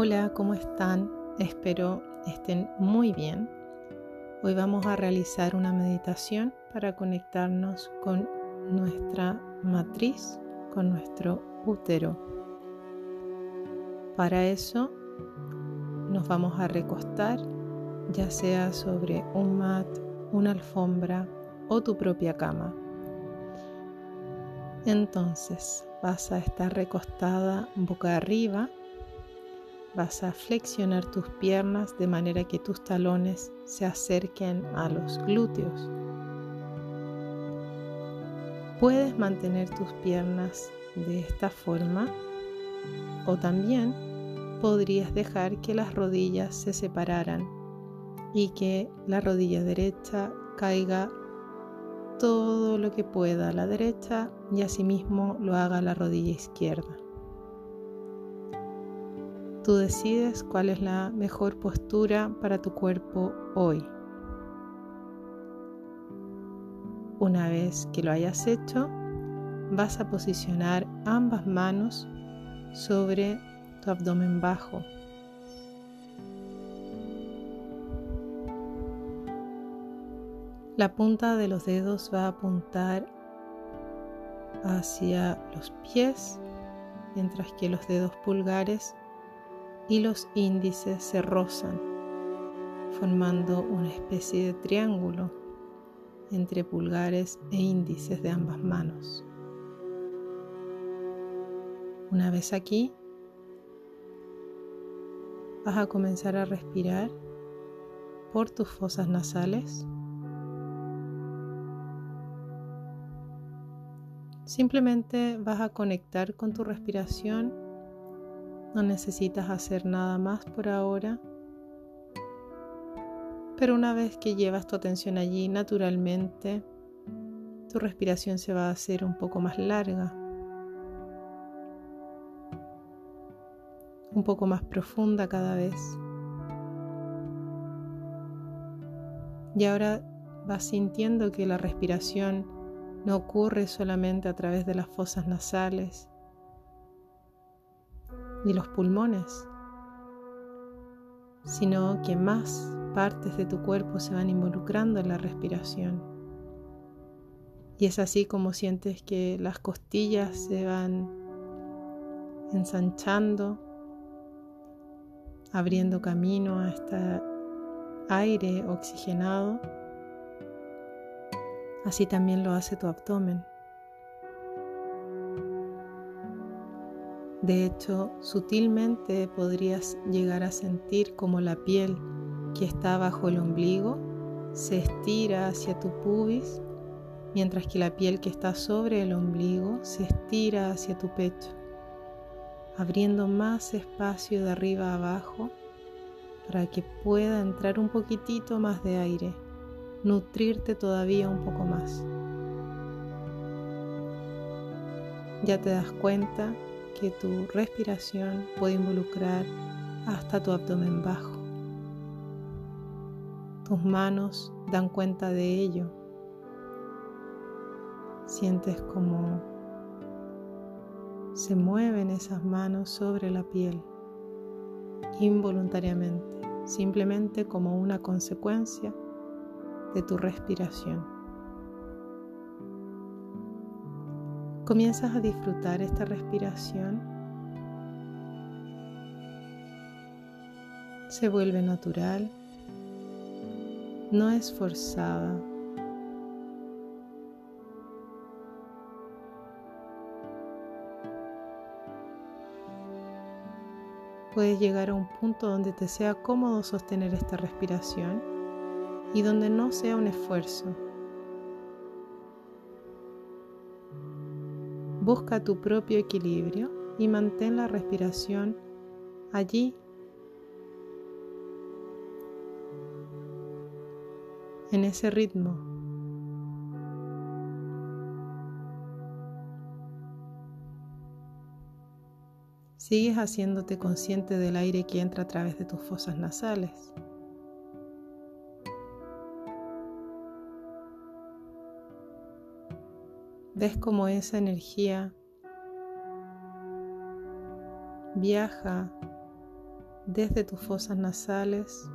Hola, ¿cómo están? Espero estén muy bien. Hoy vamos a realizar una meditación para conectarnos con nuestra matriz, con nuestro útero. Para eso nos vamos a recostar, ya sea sobre un mat, una alfombra o tu propia cama. Entonces vas a estar recostada boca arriba Vas a flexionar tus piernas de manera que tus talones se acerquen a los glúteos. Puedes mantener tus piernas de esta forma o también podrías dejar que las rodillas se separaran y que la rodilla derecha caiga todo lo que pueda a la derecha y asimismo lo haga la rodilla izquierda. Tú decides cuál es la mejor postura para tu cuerpo hoy. Una vez que lo hayas hecho, vas a posicionar ambas manos sobre tu abdomen bajo. La punta de los dedos va a apuntar hacia los pies, mientras que los dedos pulgares y los índices se rozan, formando una especie de triángulo entre pulgares e índices de ambas manos. Una vez aquí, vas a comenzar a respirar por tus fosas nasales. Simplemente vas a conectar con tu respiración no necesitas hacer nada más por ahora. Pero una vez que llevas tu atención allí, naturalmente, tu respiración se va a hacer un poco más larga, un poco más profunda cada vez. Y ahora vas sintiendo que la respiración no ocurre solamente a través de las fosas nasales, ni los pulmones, sino que más partes de tu cuerpo se van involucrando en la respiración. Y es así como sientes que las costillas se van ensanchando, abriendo camino a este aire oxigenado. Así también lo hace tu abdomen. De hecho, sutilmente podrías llegar a sentir como la piel que está bajo el ombligo se estira hacia tu pubis, mientras que la piel que está sobre el ombligo se estira hacia tu pecho, abriendo más espacio de arriba a abajo para que pueda entrar un poquitito más de aire, nutrirte todavía un poco más. Ya te das cuenta que tu respiración puede involucrar hasta tu abdomen bajo. Tus manos dan cuenta de ello. Sientes como se mueven esas manos sobre la piel involuntariamente, simplemente como una consecuencia de tu respiración. Comienzas a disfrutar esta respiración. Se vuelve natural, no es forzada. Puedes llegar a un punto donde te sea cómodo sostener esta respiración y donde no sea un esfuerzo, Busca tu propio equilibrio y mantén la respiración allí. En ese ritmo. Sigues haciéndote consciente del aire que entra a través de tus fosas nasales. Ves cómo esa energía viaja desde tus fosas nasales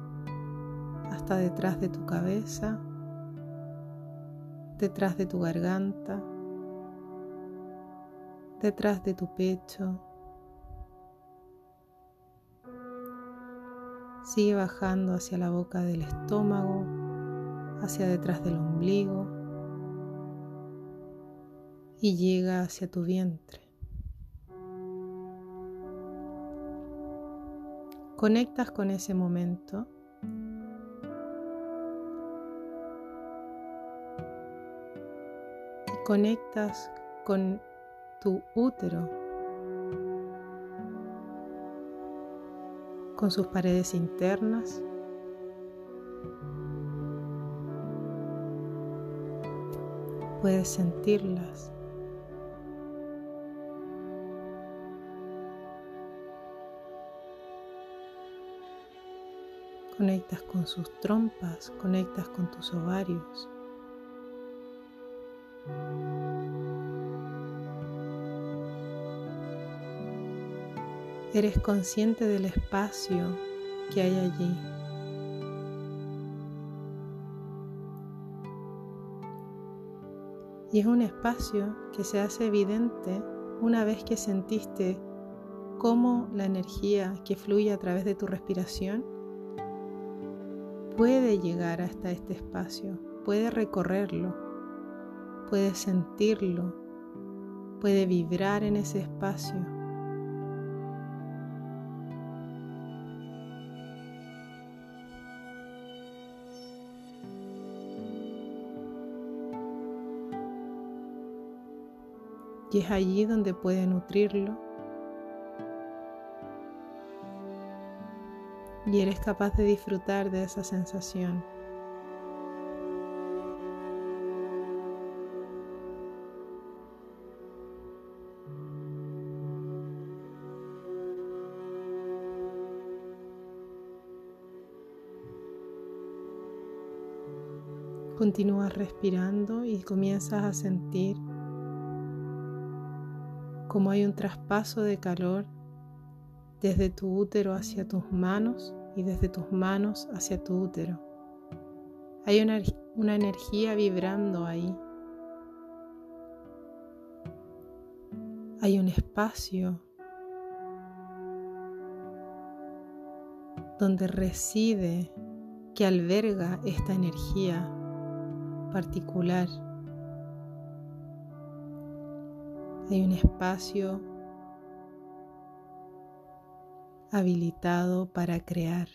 hasta detrás de tu cabeza, detrás de tu garganta, detrás de tu pecho. Sigue bajando hacia la boca del estómago, hacia detrás del ombligo y llega hacia tu vientre. Conectas con ese momento conectas con tu útero, con sus paredes internas. Puedes sentirlas. Conectas con sus trompas, conectas con tus ovarios. Eres consciente del espacio que hay allí. Y es un espacio que se hace evidente una vez que sentiste cómo la energía que fluye a través de tu respiración puede llegar hasta este espacio, puede recorrerlo, puede sentirlo, puede vibrar en ese espacio. Y es allí donde puede nutrirlo y eres capaz de disfrutar de esa sensación. Continúas respirando y comienzas a sentir como hay un traspaso de calor desde tu útero hacia tus manos y desde tus manos hacia tu útero. Hay una, una energía vibrando ahí. Hay un espacio donde reside, que alberga esta energía particular. Hay un espacio habilitado para crear.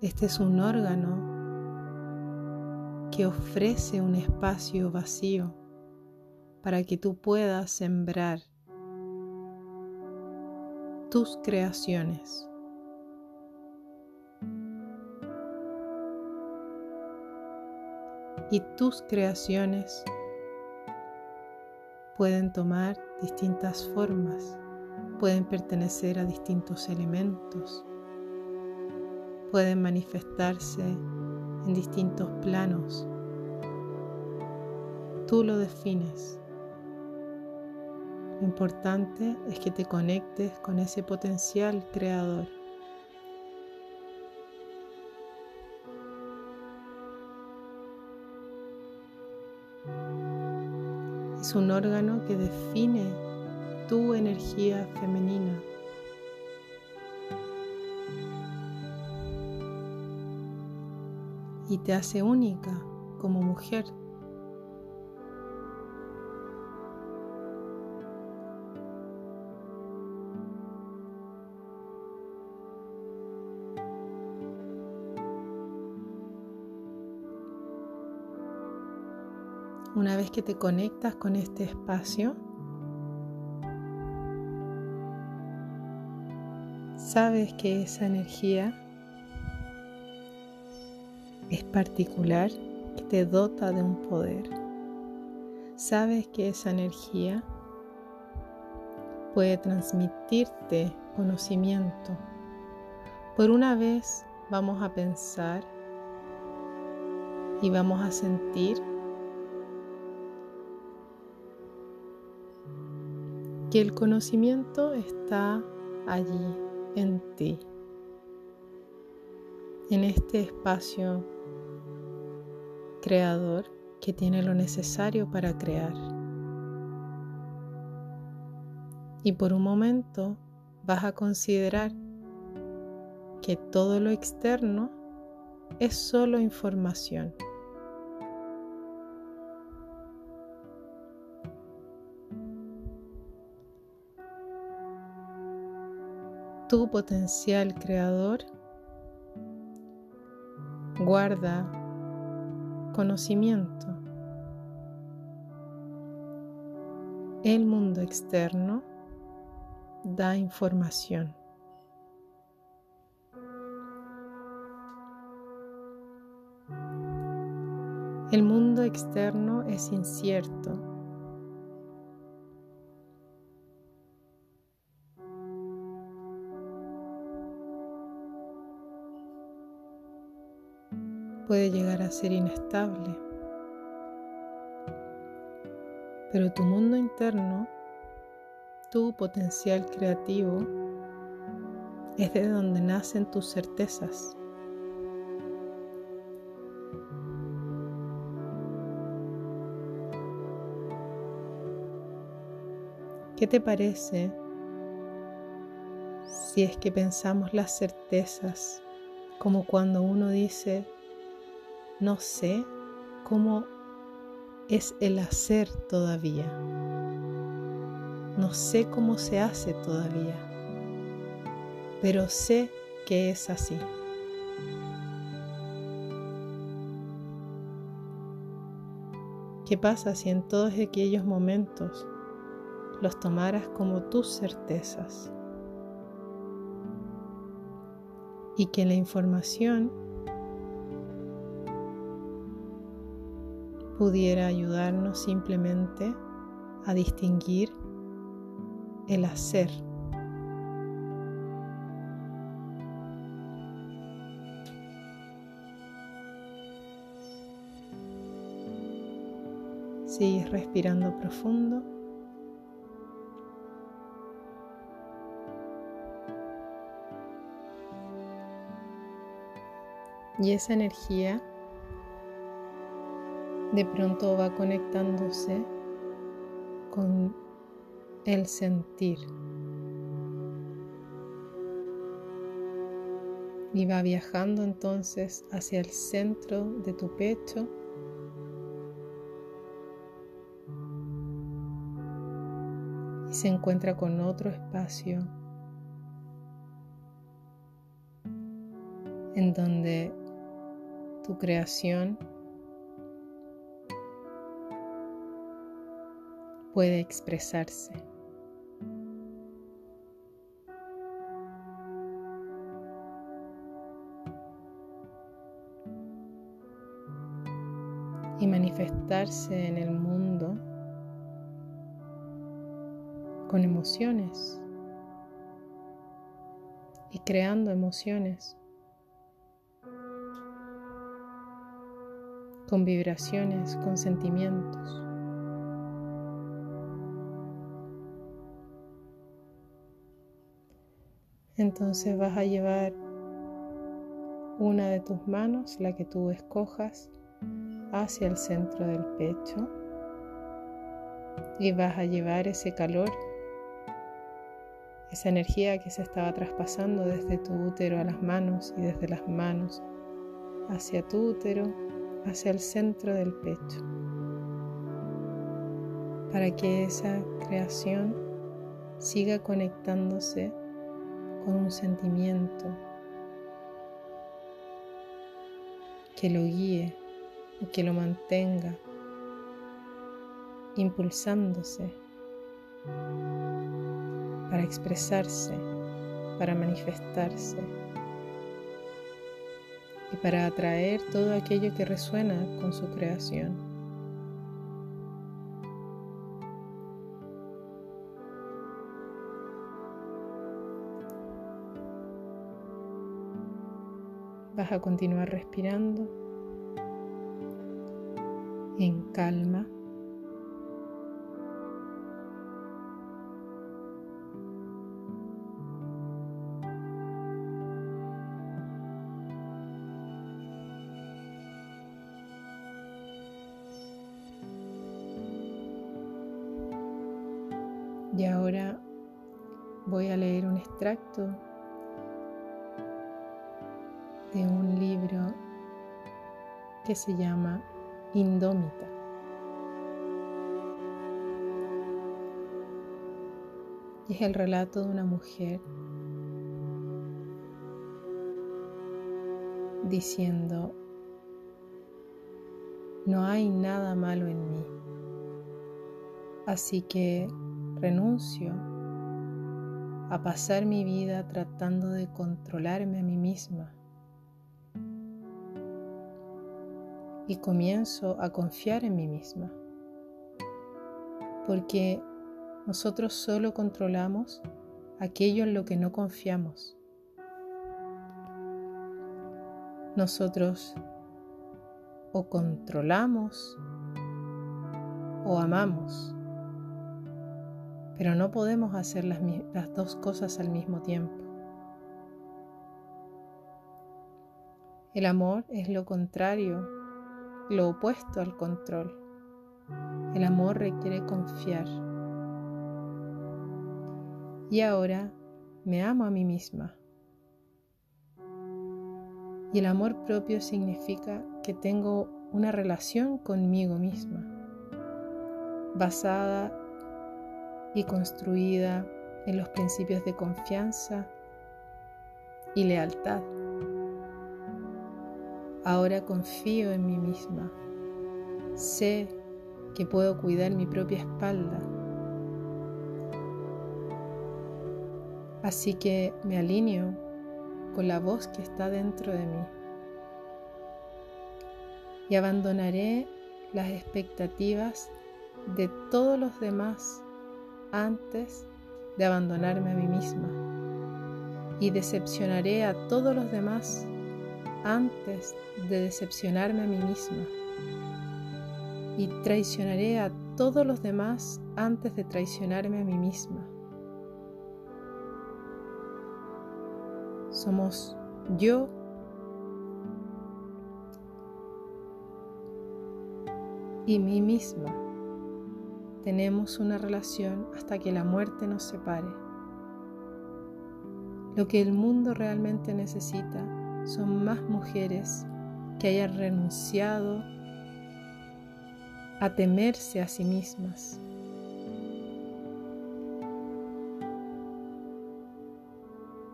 Este es un órgano que ofrece un espacio vacío para que tú puedas sembrar tus creaciones. Y tus creaciones pueden tomar distintas formas pueden pertenecer a distintos elementos, pueden manifestarse en distintos planos. Tú lo defines. Lo importante es que te conectes con ese potencial creador. Es un órgano que define femenina. Y te hace única como mujer. Una vez que te conectas con este espacio, sabes que esa energía es particular, que te dota de un poder. Sabes que esa energía puede transmitirte conocimiento. Por una vez vamos a pensar y vamos a sentir que el conocimiento está allí en ti, en este espacio creador que tiene lo necesario para crear. Y por un momento vas a considerar que todo lo externo es solo información. Tu potencial creador guarda conocimiento. El mundo externo da información. El mundo externo es incierto. Puede llegar a ser inestable. Pero tu mundo interno tu potencial creativo es de donde nacen tus certezas. ¿Qué te parece si es que pensamos las certezas como cuando uno dice, no sé cómo es el hacer todavía? No sé cómo se hace todavía, pero sé que es así. ¿Qué pasa si en todos aquellos momentos los tomaras como tus certezas? Y que la información pudiera ayudarnos simplemente a distinguir el hacer. Sigues respirando profundo. Y esa energía de pronto va conectándose con el sentir. Y va viajando entonces hacia el centro de tu pecho. Y se encuentra con otro espacio en donde tu creación puede expresarse. y manifestarse en el mundo con emociones y creando emociones con vibraciones, con sentimientos. Entonces vas a llevar una de tus manos, la que tú escojas, hacia el centro del pecho y vas a llevar ese calor, esa energía que se estaba traspasando desde tu útero a las manos y desde las manos hacia tu útero, hacia el centro del pecho, para que esa creación siga conectándose con un sentimiento que lo guíe y que lo mantenga impulsándose para expresarse, para manifestarse y para atraer todo aquello que resuena con su creación. Deja continuar respirando en calma. Y ahora voy a leer un extracto que se llama Indómita. Y es el relato de una mujer diciendo, no hay nada malo en mí, así que renuncio a pasar mi vida tratando de controlarme a mí misma y comienzo a confiar en mí misma, porque nosotros solo controlamos aquello en lo que no confiamos. Nosotros o controlamos o amamos, pero no podemos hacer las, las dos cosas al mismo tiempo. El amor es lo contrario lo opuesto al control. El amor requiere confiar. Y ahora me amo a mí misma. Y el amor propio significa que tengo una relación conmigo misma, basada y construida en los principios de confianza y lealtad. Ahora confío en mí misma. Sé que puedo cuidar mi propia espalda. Así que me alineo con la voz que está dentro de mí. Y abandonaré las expectativas de todos los demás antes de abandonarme a mí misma. Y decepcionaré a todos los demás antes de decepcionarme a mí misma. Y traicionaré a todos los demás antes de traicionarme a mí misma. Somos yo y mí misma. Tenemos una relación hasta que la muerte nos separe. Lo que el mundo realmente necesita son más mujeres que hayan renunciado a temerse a sí mismas.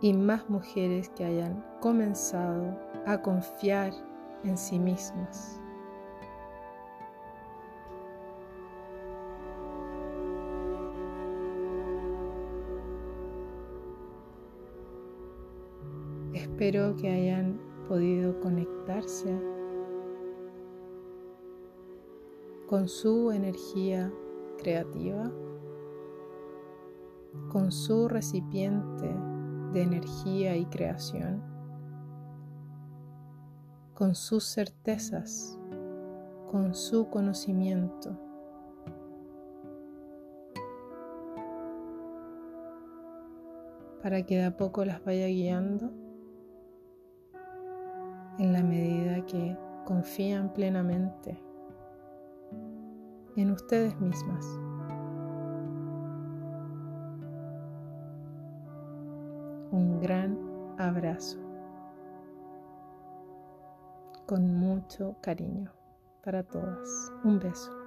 Y más mujeres que hayan comenzado a confiar en sí mismas. Espero que hayan podido conectarse con su energía creativa, con su recipiente de energía y creación, con sus certezas, con su conocimiento. para que de a poco las vaya guiando en la medida que confían plenamente en ustedes mismas. Un gran abrazo con mucho cariño para todas. Un beso.